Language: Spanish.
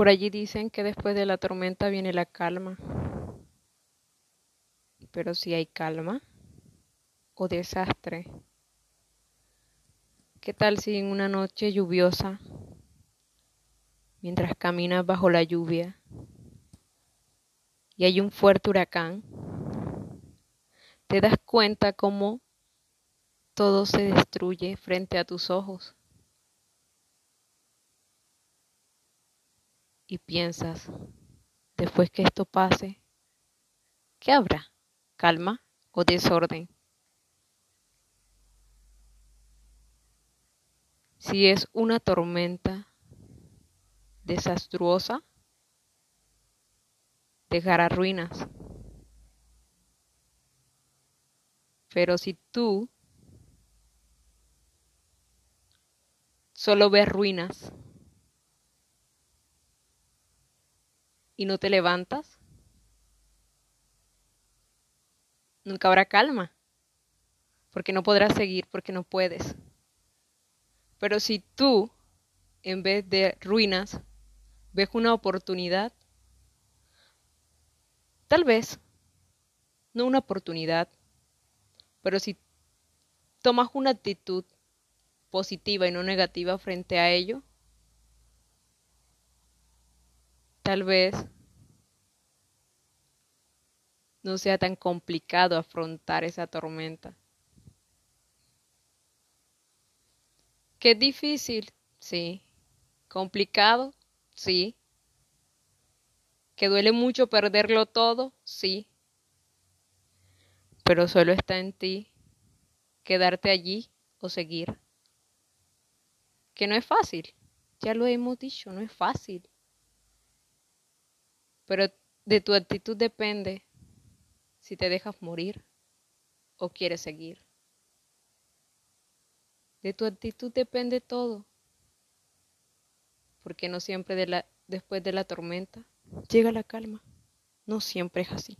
Por allí dicen que después de la tormenta viene la calma. Pero si hay calma o desastre, ¿qué tal si en una noche lluviosa, mientras caminas bajo la lluvia y hay un fuerte huracán, te das cuenta cómo todo se destruye frente a tus ojos? Y piensas, después que esto pase, ¿qué habrá? ¿Calma o desorden? Si es una tormenta desastruosa, dejará ruinas. Pero si tú solo ves ruinas, y no te levantas, nunca habrá calma, porque no podrás seguir, porque no puedes. Pero si tú, en vez de ruinas, ves una oportunidad, tal vez, no una oportunidad, pero si tomas una actitud positiva y no negativa frente a ello, tal vez no sea tan complicado afrontar esa tormenta. ¿Qué difícil? Sí. ¿Complicado? Sí. ¿Que duele mucho perderlo todo? Sí. Pero solo está en ti quedarte allí o seguir. Que no es fácil. Ya lo hemos dicho, no es fácil. Pero de tu actitud depende si te dejas morir o quieres seguir. De tu actitud depende todo. Porque no siempre de la, después de la tormenta llega la calma. No siempre es así.